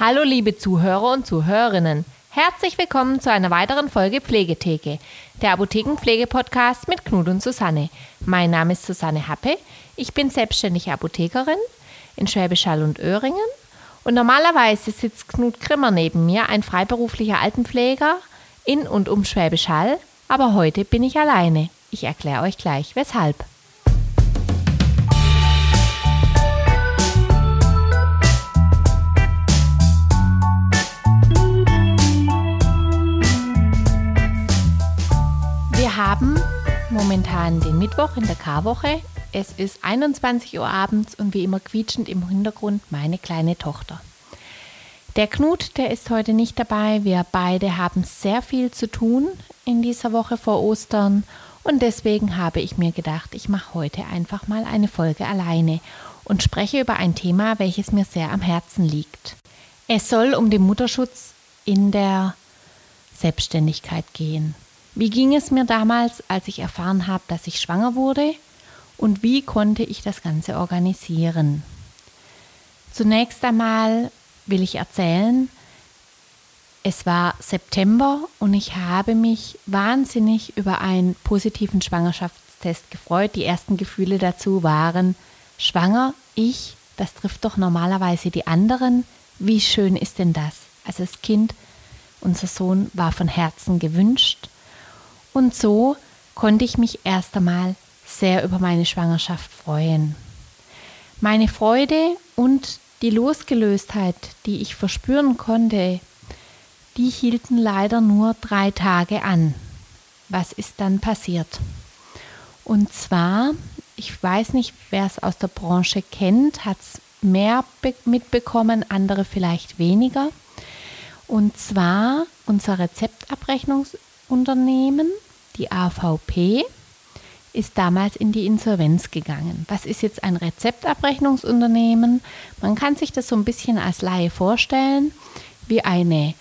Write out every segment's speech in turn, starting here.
Hallo liebe Zuhörer und Zuhörerinnen. Herzlich willkommen zu einer weiteren Folge Pflegetheke, der Apothekenpflege-Podcast mit Knut und Susanne. Mein Name ist Susanne Happe. Ich bin selbstständige Apothekerin in Schwäbisch Hall und Öhringen. Und normalerweise sitzt Knut Grimmer neben mir, ein freiberuflicher Altenpfleger in und um Schwäbisch Hall. Aber heute bin ich alleine. Ich erkläre euch gleich, weshalb. Haben momentan den Mittwoch in der Karwoche. Es ist 21 Uhr abends und wie immer quietschend im Hintergrund meine kleine Tochter. Der Knut, der ist heute nicht dabei. Wir beide haben sehr viel zu tun in dieser Woche vor Ostern und deswegen habe ich mir gedacht, ich mache heute einfach mal eine Folge alleine und spreche über ein Thema, welches mir sehr am Herzen liegt. Es soll um den Mutterschutz in der Selbstständigkeit gehen. Wie ging es mir damals, als ich erfahren habe, dass ich schwanger wurde? Und wie konnte ich das Ganze organisieren? Zunächst einmal will ich erzählen, es war September und ich habe mich wahnsinnig über einen positiven Schwangerschaftstest gefreut. Die ersten Gefühle dazu waren, schwanger, ich, das trifft doch normalerweise die anderen. Wie schön ist denn das? Also das Kind, unser Sohn, war von Herzen gewünscht. Und so konnte ich mich erst einmal sehr über meine Schwangerschaft freuen. Meine Freude und die Losgelöstheit, die ich verspüren konnte, die hielten leider nur drei Tage an. Was ist dann passiert? Und zwar, ich weiß nicht, wer es aus der Branche kennt, hat es mehr mitbekommen, andere vielleicht weniger. Und zwar unser Rezeptabrechnungsunternehmen die AVP ist damals in die Insolvenz gegangen. Was ist jetzt ein Rezeptabrechnungsunternehmen? Man kann sich das so ein bisschen als Laie vorstellen, wie eine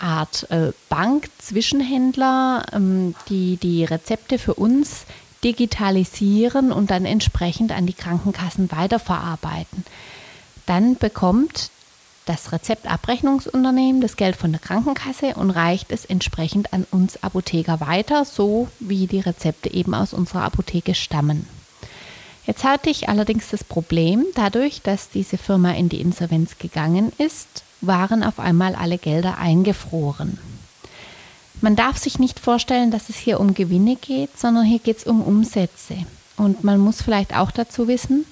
Art äh, Bank, Zwischenhändler, ähm, die die Rezepte für uns digitalisieren und dann entsprechend an die Krankenkassen weiterverarbeiten. Dann bekommt das Rezeptabrechnungsunternehmen das Geld von der Krankenkasse und reicht es entsprechend an uns Apotheker weiter, so wie die Rezepte eben aus unserer Apotheke stammen. Jetzt hatte ich allerdings das Problem, dadurch, dass diese Firma in die Insolvenz gegangen ist, waren auf einmal alle Gelder eingefroren. Man darf sich nicht vorstellen, dass es hier um Gewinne geht, sondern hier geht es um Umsätze. Und man muss vielleicht auch dazu wissen,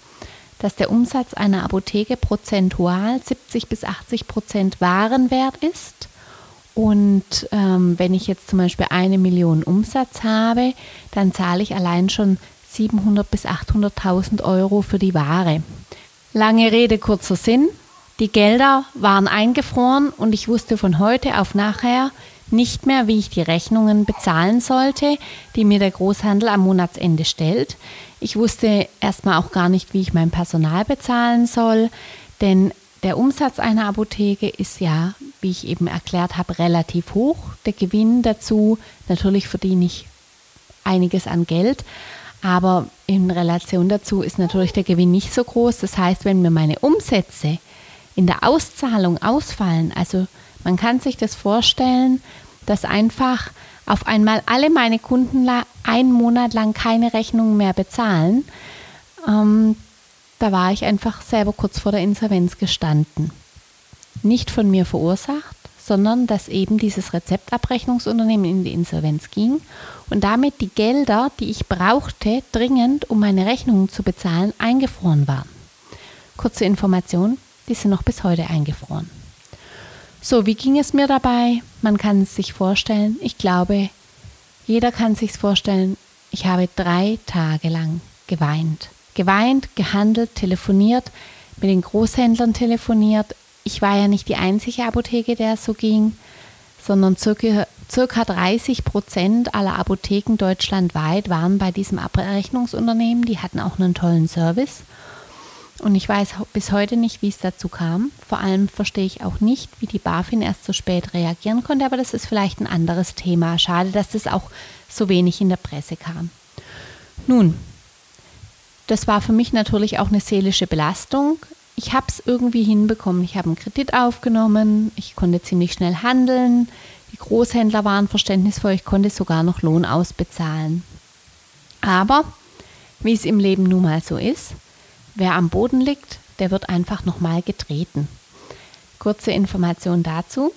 dass der Umsatz einer Apotheke prozentual 70 bis 80 Prozent Warenwert ist. Und ähm, wenn ich jetzt zum Beispiel eine Million Umsatz habe, dann zahle ich allein schon 700 bis 800.000 Euro für die Ware. Lange Rede, kurzer Sinn. Die Gelder waren eingefroren und ich wusste von heute auf nachher nicht mehr, wie ich die Rechnungen bezahlen sollte, die mir der Großhandel am Monatsende stellt. Ich wusste erstmal auch gar nicht, wie ich mein Personal bezahlen soll, denn der Umsatz einer Apotheke ist ja, wie ich eben erklärt habe, relativ hoch. Der Gewinn dazu, natürlich verdiene ich einiges an Geld, aber in Relation dazu ist natürlich der Gewinn nicht so groß. Das heißt, wenn mir meine Umsätze in der Auszahlung ausfallen, also man kann sich das vorstellen, dass einfach auf einmal alle meine Kunden einen Monat lang keine Rechnungen mehr bezahlen. Ähm, da war ich einfach selber kurz vor der Insolvenz gestanden. Nicht von mir verursacht, sondern dass eben dieses Rezeptabrechnungsunternehmen in die Insolvenz ging und damit die Gelder, die ich brauchte, dringend, um meine Rechnungen zu bezahlen, eingefroren waren. Kurze Information, die sind noch bis heute eingefroren. So, wie ging es mir dabei? Man kann es sich vorstellen. Ich glaube, jeder kann sich vorstellen. Ich habe drei Tage lang geweint. Geweint, gehandelt, telefoniert, mit den Großhändlern telefoniert. Ich war ja nicht die einzige Apotheke, der so ging, sondern circa, circa 30 Prozent aller Apotheken deutschlandweit waren bei diesem Abrechnungsunternehmen. Die hatten auch einen tollen Service. Und ich weiß bis heute nicht, wie es dazu kam. Vor allem verstehe ich auch nicht, wie die BaFin erst so spät reagieren konnte, aber das ist vielleicht ein anderes Thema. Schade, dass das auch so wenig in der Presse kam. Nun, das war für mich natürlich auch eine seelische Belastung. Ich habe es irgendwie hinbekommen. Ich habe einen Kredit aufgenommen, ich konnte ziemlich schnell handeln, die Großhändler waren verständnisvoll, ich konnte sogar noch Lohn ausbezahlen. Aber wie es im Leben nun mal so ist, wer am Boden liegt, der wird einfach nochmal getreten. Kurze Information dazu.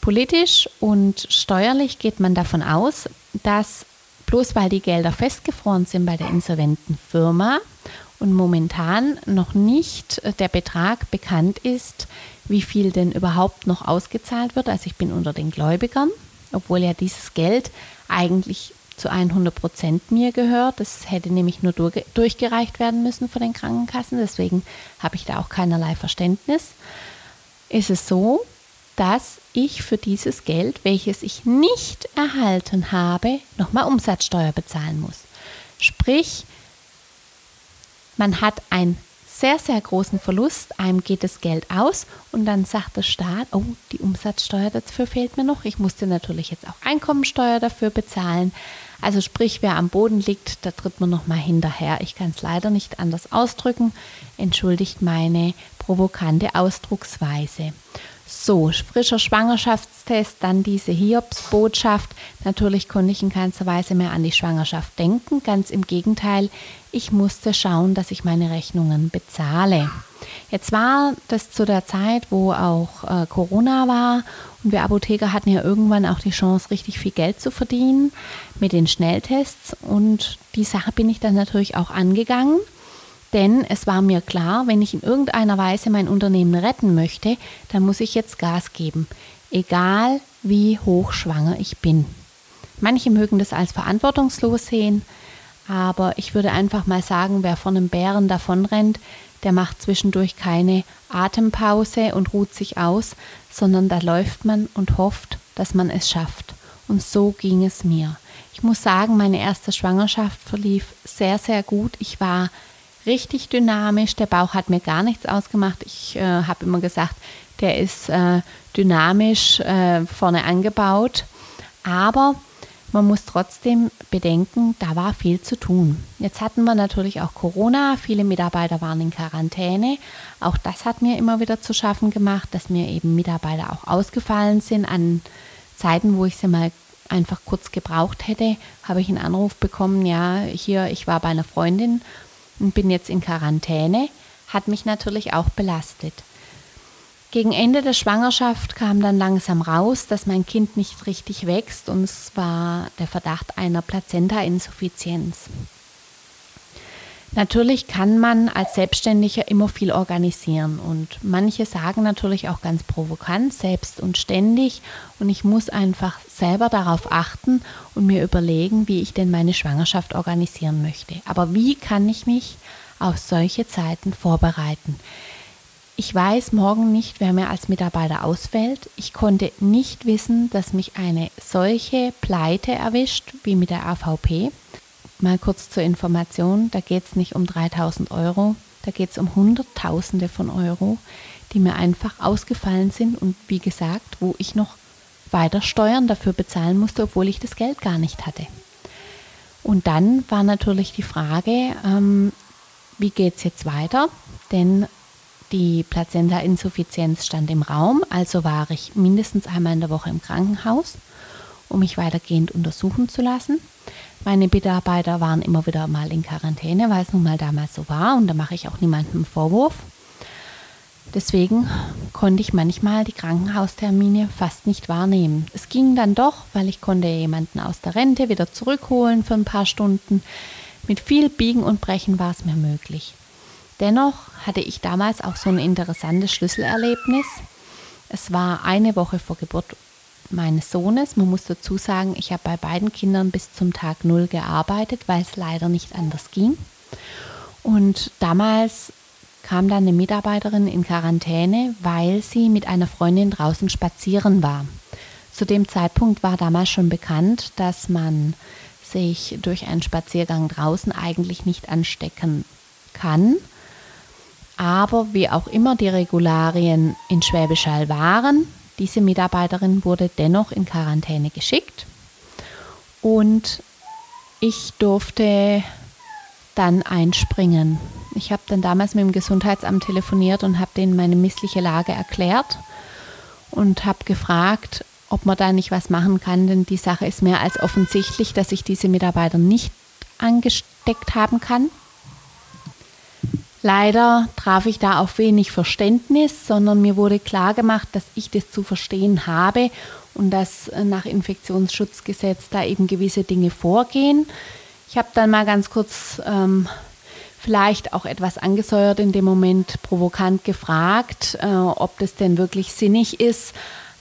Politisch und steuerlich geht man davon aus, dass bloß weil die Gelder festgefroren sind bei der insolventen Firma und momentan noch nicht der Betrag bekannt ist, wie viel denn überhaupt noch ausgezahlt wird. Also ich bin unter den Gläubigern, obwohl ja dieses Geld eigentlich zu 100 Prozent mir gehört. Das hätte nämlich nur durchgereicht werden müssen von den Krankenkassen. Deswegen habe ich da auch keinerlei Verständnis. Ist es so, dass ich für dieses Geld, welches ich nicht erhalten habe, nochmal Umsatzsteuer bezahlen muss. Sprich, man hat einen sehr, sehr großen Verlust, einem geht das Geld aus und dann sagt der Staat, oh, die Umsatzsteuer dafür fehlt mir noch. Ich musste natürlich jetzt auch Einkommensteuer dafür bezahlen. Also sprich, wer am Boden liegt, da tritt man nochmal hinterher. Ich kann es leider nicht anders ausdrücken. Entschuldigt meine provokante Ausdrucksweise. So, frischer Schwangerschaftstest, dann diese Hiobsbotschaft. Natürlich konnte ich in keinster Weise mehr an die Schwangerschaft denken. Ganz im Gegenteil, ich musste schauen, dass ich meine Rechnungen bezahle. Jetzt war das zu der Zeit, wo auch äh, Corona war und wir Apotheker hatten ja irgendwann auch die Chance, richtig viel Geld zu verdienen mit den Schnelltests und die Sache bin ich dann natürlich auch angegangen denn es war mir klar, wenn ich in irgendeiner Weise mein Unternehmen retten möchte, dann muss ich jetzt Gas geben, egal wie hochschwanger ich bin. Manche mögen das als verantwortungslos sehen, aber ich würde einfach mal sagen, wer von einem Bären davonrennt, der macht zwischendurch keine Atempause und ruht sich aus, sondern da läuft man und hofft, dass man es schafft. Und so ging es mir. Ich muss sagen, meine erste Schwangerschaft verlief sehr, sehr gut. Ich war richtig dynamisch. Der Bauch hat mir gar nichts ausgemacht. Ich äh, habe immer gesagt, der ist äh, dynamisch äh, vorne angebaut. Aber man muss trotzdem bedenken, da war viel zu tun. Jetzt hatten wir natürlich auch Corona. Viele Mitarbeiter waren in Quarantäne. Auch das hat mir immer wieder zu schaffen gemacht, dass mir eben Mitarbeiter auch ausgefallen sind an Zeiten, wo ich sie mal einfach kurz gebraucht hätte, habe ich einen Anruf bekommen, ja, hier, ich war bei einer Freundin und bin jetzt in Quarantäne, hat mich natürlich auch belastet. Gegen Ende der Schwangerschaft kam dann langsam raus, dass mein Kind nicht richtig wächst und es war der Verdacht einer Plazenta-Insuffizienz. Natürlich kann man als Selbstständiger immer viel organisieren und manche sagen natürlich auch ganz provokant, selbst und ständig und ich muss einfach selber darauf achten und mir überlegen, wie ich denn meine Schwangerschaft organisieren möchte. Aber wie kann ich mich auf solche Zeiten vorbereiten? Ich weiß morgen nicht, wer mir als Mitarbeiter ausfällt. Ich konnte nicht wissen, dass mich eine solche Pleite erwischt wie mit der AVP. Mal kurz zur Information, da geht es nicht um 3000 Euro, da geht es um Hunderttausende von Euro, die mir einfach ausgefallen sind und wie gesagt, wo ich noch weiter Steuern dafür bezahlen musste, obwohl ich das Geld gar nicht hatte. Und dann war natürlich die Frage, ähm, wie geht es jetzt weiter? Denn die Plazenta-Insuffizienz stand im Raum, also war ich mindestens einmal in der Woche im Krankenhaus, um mich weitergehend untersuchen zu lassen. Meine Mitarbeiter waren immer wieder mal in Quarantäne, weil es nun mal damals so war und da mache ich auch niemandem Vorwurf. Deswegen konnte ich manchmal die Krankenhaustermine fast nicht wahrnehmen. Es ging dann doch, weil ich konnte jemanden aus der Rente wieder zurückholen für ein paar Stunden. Mit viel Biegen und Brechen war es mir möglich. Dennoch hatte ich damals auch so ein interessantes Schlüsselerlebnis. Es war eine Woche vor Geburt meines Sohnes. Man muss dazu sagen, ich habe bei beiden Kindern bis zum Tag Null gearbeitet, weil es leider nicht anders ging. Und damals kam dann eine Mitarbeiterin in Quarantäne, weil sie mit einer Freundin draußen spazieren war. Zu dem Zeitpunkt war damals schon bekannt, dass man sich durch einen Spaziergang draußen eigentlich nicht anstecken kann. Aber wie auch immer die Regularien in Schwäbisch Hall waren, diese Mitarbeiterin wurde dennoch in Quarantäne geschickt und ich durfte dann einspringen. Ich habe dann damals mit dem Gesundheitsamt telefoniert und habe denen meine missliche Lage erklärt und habe gefragt, ob man da nicht was machen kann, denn die Sache ist mehr als offensichtlich, dass ich diese Mitarbeiter nicht angesteckt haben kann. Leider traf ich da auf wenig Verständnis, sondern mir wurde klar gemacht, dass ich das zu verstehen habe und dass nach Infektionsschutzgesetz da eben gewisse Dinge vorgehen. Ich habe dann mal ganz kurz ähm, vielleicht auch etwas angesäuert in dem Moment provokant gefragt, äh, ob das denn wirklich sinnig ist,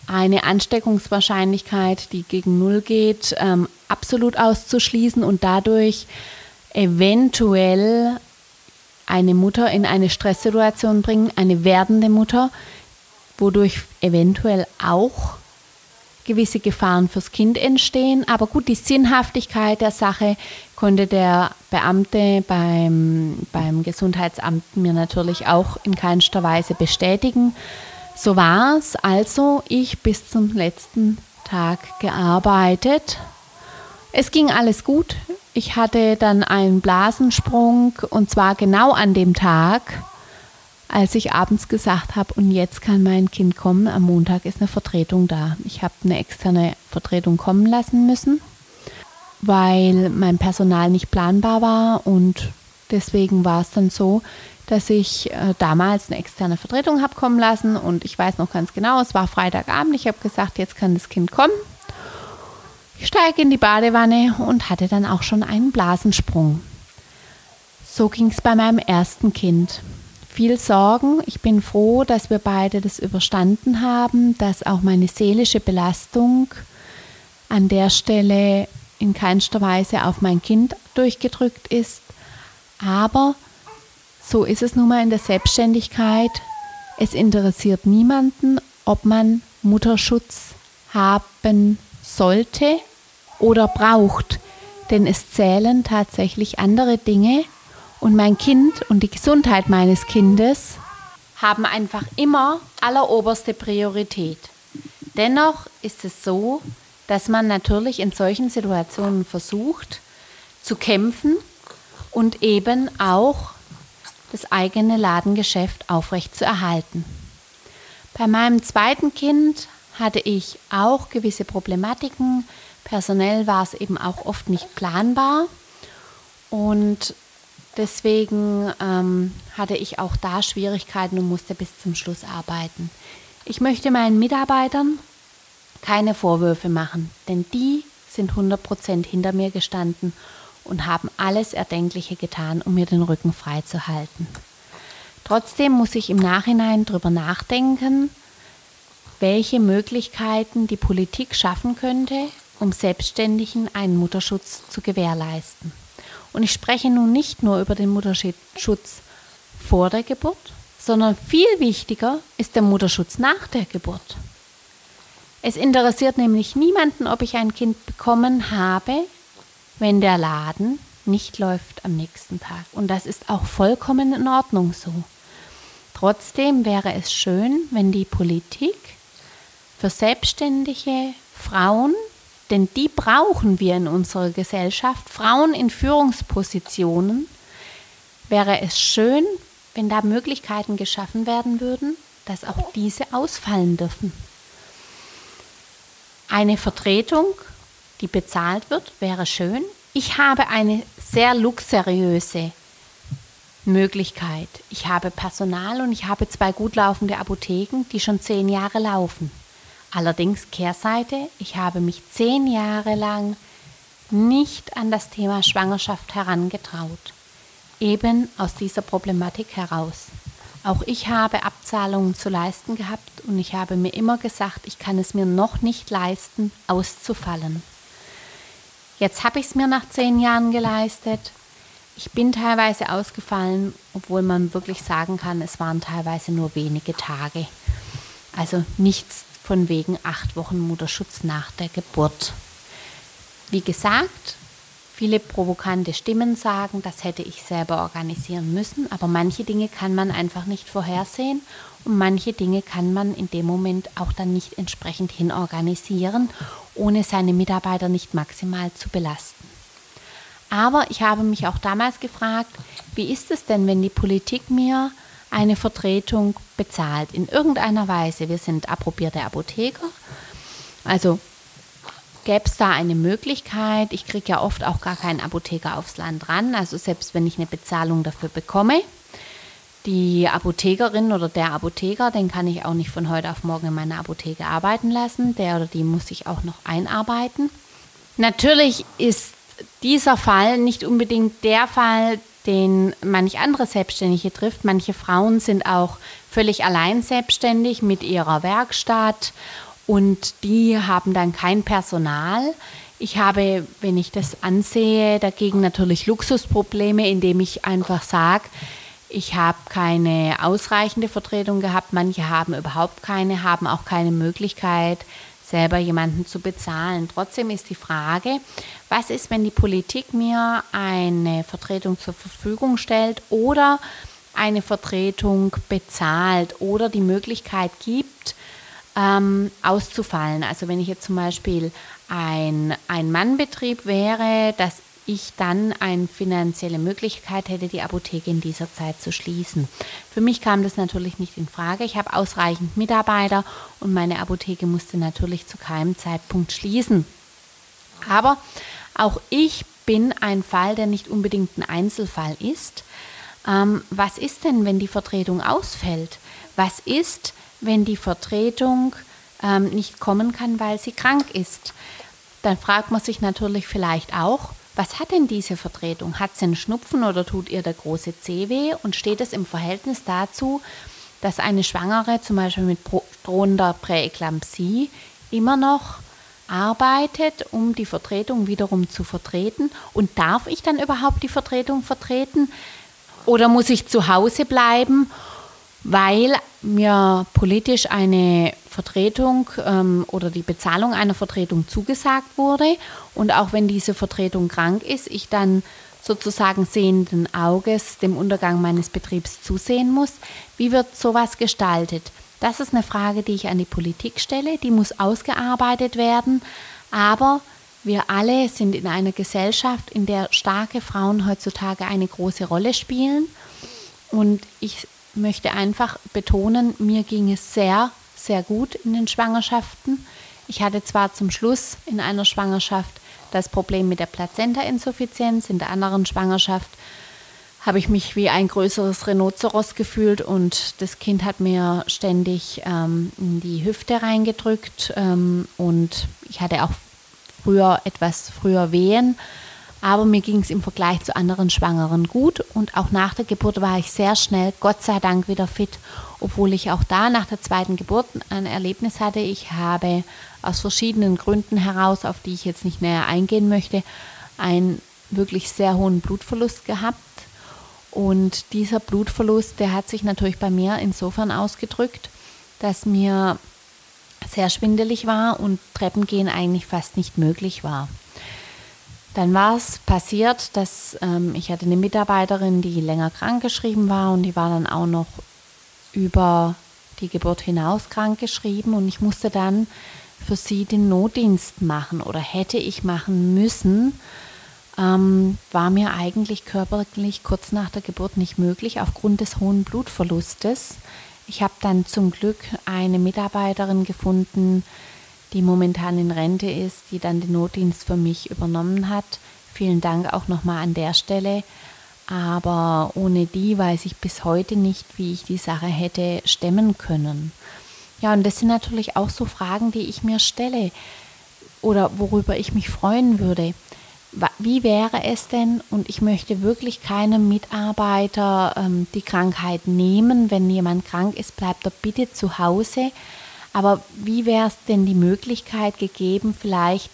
eine Ansteckungswahrscheinlichkeit, die gegen Null geht, ähm, absolut auszuschließen und dadurch eventuell eine Mutter in eine Stresssituation bringen, eine werdende Mutter, wodurch eventuell auch gewisse Gefahren fürs Kind entstehen. Aber gut, die Sinnhaftigkeit der Sache konnte der Beamte beim, beim Gesundheitsamt mir natürlich auch in keinster Weise bestätigen. So war es also, ich bis zum letzten Tag gearbeitet. Es ging alles gut. Ich hatte dann einen Blasensprung und zwar genau an dem Tag, als ich abends gesagt habe, und jetzt kann mein Kind kommen. Am Montag ist eine Vertretung da. Ich habe eine externe Vertretung kommen lassen müssen, weil mein Personal nicht planbar war und deswegen war es dann so, dass ich äh, damals eine externe Vertretung habe kommen lassen und ich weiß noch ganz genau, es war Freitagabend. Ich habe gesagt, jetzt kann das Kind kommen. Ich steige in die Badewanne und hatte dann auch schon einen Blasensprung. So ging es bei meinem ersten Kind. Viel Sorgen. Ich bin froh, dass wir beide das überstanden haben, dass auch meine seelische Belastung an der Stelle in keinster Weise auf mein Kind durchgedrückt ist. Aber so ist es nun mal in der Selbstständigkeit. Es interessiert niemanden, ob man Mutterschutz haben sollte oder braucht, denn es zählen tatsächlich andere Dinge und mein Kind und die Gesundheit meines Kindes haben einfach immer alleroberste Priorität. Dennoch ist es so, dass man natürlich in solchen Situationen versucht zu kämpfen und eben auch das eigene Ladengeschäft aufrechtzuerhalten. Bei meinem zweiten Kind hatte ich auch gewisse Problematiken, Personell war es eben auch oft nicht planbar und deswegen ähm, hatte ich auch da Schwierigkeiten und musste bis zum Schluss arbeiten. Ich möchte meinen Mitarbeitern keine Vorwürfe machen, denn die sind 100% hinter mir gestanden und haben alles Erdenkliche getan, um mir den Rücken frei zu halten. Trotzdem muss ich im Nachhinein darüber nachdenken, welche Möglichkeiten die Politik schaffen könnte, um Selbstständigen einen Mutterschutz zu gewährleisten. Und ich spreche nun nicht nur über den Mutterschutz vor der Geburt, sondern viel wichtiger ist der Mutterschutz nach der Geburt. Es interessiert nämlich niemanden, ob ich ein Kind bekommen habe, wenn der Laden nicht läuft am nächsten Tag. Und das ist auch vollkommen in Ordnung so. Trotzdem wäre es schön, wenn die Politik für selbstständige Frauen denn die brauchen wir in unserer Gesellschaft. Frauen in Führungspositionen. Wäre es schön, wenn da Möglichkeiten geschaffen werden würden, dass auch diese ausfallen dürfen. Eine Vertretung, die bezahlt wird, wäre schön. Ich habe eine sehr luxuriöse Möglichkeit. Ich habe Personal und ich habe zwei gut laufende Apotheken, die schon zehn Jahre laufen. Allerdings Kehrseite, ich habe mich zehn Jahre lang nicht an das Thema Schwangerschaft herangetraut, eben aus dieser Problematik heraus. Auch ich habe Abzahlungen zu leisten gehabt und ich habe mir immer gesagt, ich kann es mir noch nicht leisten, auszufallen. Jetzt habe ich es mir nach zehn Jahren geleistet. Ich bin teilweise ausgefallen, obwohl man wirklich sagen kann, es waren teilweise nur wenige Tage. Also nichts von wegen acht Wochen Mutterschutz nach der Geburt. Wie gesagt, viele provokante Stimmen sagen, das hätte ich selber organisieren müssen, aber manche Dinge kann man einfach nicht vorhersehen und manche Dinge kann man in dem Moment auch dann nicht entsprechend hinorganisieren, ohne seine Mitarbeiter nicht maximal zu belasten. Aber ich habe mich auch damals gefragt, wie ist es denn, wenn die Politik mir eine Vertretung bezahlt, in irgendeiner Weise. Wir sind approbierte Apotheker, also gäbe es da eine Möglichkeit, ich kriege ja oft auch gar keinen Apotheker aufs Land ran, also selbst wenn ich eine Bezahlung dafür bekomme, die Apothekerin oder der Apotheker, den kann ich auch nicht von heute auf morgen in meiner Apotheke arbeiten lassen. Der oder die muss sich auch noch einarbeiten. Natürlich ist dieser Fall nicht unbedingt der Fall, den manch andere Selbstständige trifft. Manche Frauen sind auch völlig allein selbstständig mit ihrer Werkstatt und die haben dann kein Personal. Ich habe, wenn ich das ansehe, dagegen natürlich Luxusprobleme, indem ich einfach sage, ich habe keine ausreichende Vertretung gehabt. Manche haben überhaupt keine, haben auch keine Möglichkeit, selber jemanden zu bezahlen. Trotzdem ist die Frage, was ist, wenn die Politik mir eine Vertretung zur Verfügung stellt oder eine Vertretung bezahlt oder die Möglichkeit gibt, ähm, auszufallen. Also wenn ich jetzt zum Beispiel ein Ein-Mann-Betrieb wäre, dass ich dann eine finanzielle Möglichkeit hätte, die Apotheke in dieser Zeit zu schließen. Für mich kam das natürlich nicht in Frage. Ich habe ausreichend Mitarbeiter und meine Apotheke musste natürlich zu keinem Zeitpunkt schließen. Aber auch ich bin ein Fall, der nicht unbedingt ein Einzelfall ist. Ähm, was ist denn, wenn die Vertretung ausfällt? Was ist, wenn die Vertretung ähm, nicht kommen kann, weil sie krank ist? Dann fragt man sich natürlich vielleicht auch, was hat denn diese Vertretung? Hat sie einen Schnupfen oder tut ihr der große Zeh weh? Und steht es im Verhältnis dazu, dass eine Schwangere zum Beispiel mit drohender Präeklampsie immer noch arbeitet, um die Vertretung wiederum zu vertreten? Und darf ich dann überhaupt die Vertretung vertreten? Oder muss ich zu Hause bleiben weil mir politisch eine Vertretung ähm, oder die Bezahlung einer Vertretung zugesagt wurde und auch wenn diese Vertretung krank ist, ich dann sozusagen sehenden Auges dem Untergang meines Betriebs zusehen muss. Wie wird sowas gestaltet? Das ist eine Frage, die ich an die Politik stelle, die muss ausgearbeitet werden, aber wir alle sind in einer Gesellschaft, in der starke Frauen heutzutage eine große Rolle spielen und ich möchte einfach betonen, mir ging es sehr, sehr gut in den Schwangerschaften. Ich hatte zwar zum Schluss in einer Schwangerschaft das Problem mit der Plazenta-Insuffizienz, in der anderen Schwangerschaft habe ich mich wie ein größeres Rhinoceros gefühlt und das Kind hat mir ständig ähm, in die Hüfte reingedrückt ähm, und ich hatte auch früher etwas früher Wehen aber mir ging es im Vergleich zu anderen Schwangeren gut und auch nach der Geburt war ich sehr schnell, Gott sei Dank, wieder fit, obwohl ich auch da nach der zweiten Geburt ein Erlebnis hatte. Ich habe aus verschiedenen Gründen heraus, auf die ich jetzt nicht näher eingehen möchte, einen wirklich sehr hohen Blutverlust gehabt. Und dieser Blutverlust, der hat sich natürlich bei mir insofern ausgedrückt, dass mir sehr schwindelig war und Treppengehen eigentlich fast nicht möglich war. Dann war es passiert, dass ähm, ich hatte eine Mitarbeiterin, die länger krankgeschrieben war und die war dann auch noch über die Geburt hinaus krankgeschrieben und ich musste dann für sie den Notdienst machen oder hätte ich machen müssen, ähm, war mir eigentlich körperlich kurz nach der Geburt nicht möglich aufgrund des hohen Blutverlustes. Ich habe dann zum Glück eine Mitarbeiterin gefunden, die momentan in Rente ist, die dann den Notdienst für mich übernommen hat. Vielen Dank auch nochmal an der Stelle. Aber ohne die weiß ich bis heute nicht, wie ich die Sache hätte stemmen können. Ja, und das sind natürlich auch so Fragen, die ich mir stelle oder worüber ich mich freuen würde. Wie wäre es denn, und ich möchte wirklich keinem Mitarbeiter ähm, die Krankheit nehmen, wenn jemand krank ist, bleibt er bitte zu Hause aber wie wäre es denn die Möglichkeit gegeben, vielleicht,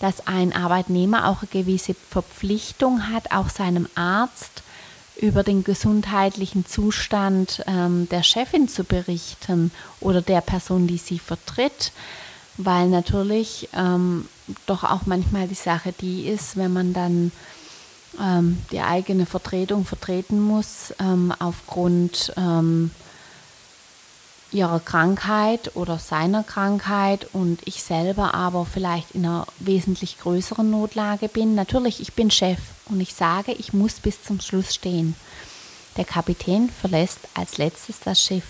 dass ein Arbeitnehmer auch eine gewisse Verpflichtung hat, auch seinem Arzt über den gesundheitlichen Zustand ähm, der Chefin zu berichten oder der Person, die sie vertritt, weil natürlich ähm, doch auch manchmal die Sache die ist, wenn man dann ähm, die eigene Vertretung vertreten muss, ähm, aufgrund ähm, ihrer Krankheit oder seiner Krankheit und ich selber aber vielleicht in einer wesentlich größeren Notlage bin. Natürlich, ich bin Chef und ich sage, ich muss bis zum Schluss stehen. Der Kapitän verlässt als letztes das Schiff.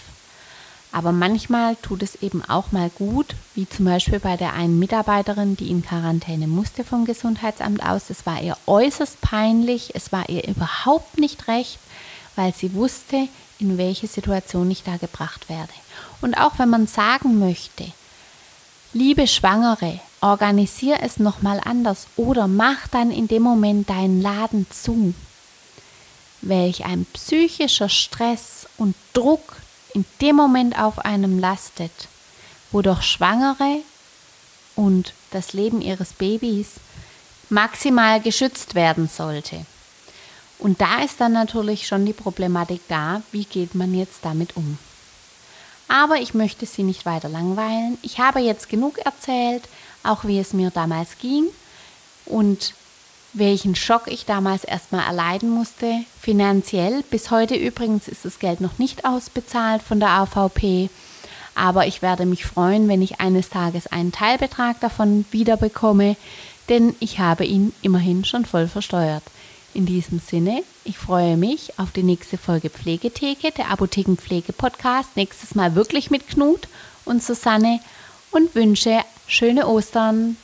Aber manchmal tut es eben auch mal gut, wie zum Beispiel bei der einen Mitarbeiterin, die in Quarantäne musste vom Gesundheitsamt aus. Es war ihr äußerst peinlich, es war ihr überhaupt nicht recht, weil sie wusste, in welche Situation ich da gebracht werde. Und auch wenn man sagen möchte, liebe Schwangere, organisier es nochmal anders oder mach dann in dem Moment deinen Laden zu. Welch ein psychischer Stress und Druck in dem Moment auf einem lastet, wo doch Schwangere und das Leben ihres Babys maximal geschützt werden sollte. Und da ist dann natürlich schon die Problematik da, wie geht man jetzt damit um. Aber ich möchte Sie nicht weiter langweilen. Ich habe jetzt genug erzählt, auch wie es mir damals ging und welchen Schock ich damals erstmal erleiden musste, finanziell. Bis heute übrigens ist das Geld noch nicht ausbezahlt von der AVP. Aber ich werde mich freuen, wenn ich eines Tages einen Teilbetrag davon wiederbekomme, denn ich habe ihn immerhin schon voll versteuert. In diesem Sinne, ich freue mich auf die nächste Folge Pflegetheke, der Apothekenpflege-Podcast. Nächstes Mal wirklich mit Knut und Susanne und wünsche schöne Ostern.